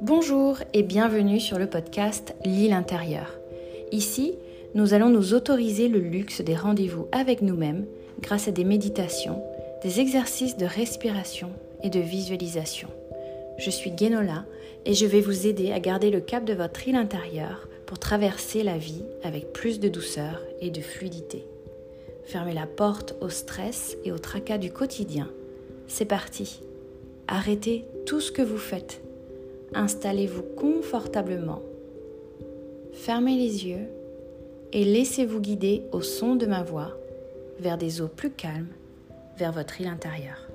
Bonjour et bienvenue sur le podcast L'île intérieure. Ici, nous allons nous autoriser le luxe des rendez-vous avec nous-mêmes grâce à des méditations, des exercices de respiration et de visualisation. Je suis Guénola et je vais vous aider à garder le cap de votre île intérieure pour traverser la vie avec plus de douceur et de fluidité. Fermez la porte au stress et au tracas du quotidien. C'est parti. Arrêtez tout ce que vous faites Installez-vous confortablement. Fermez les yeux et laissez-vous guider au son de ma voix vers des eaux plus calmes, vers votre île intérieure.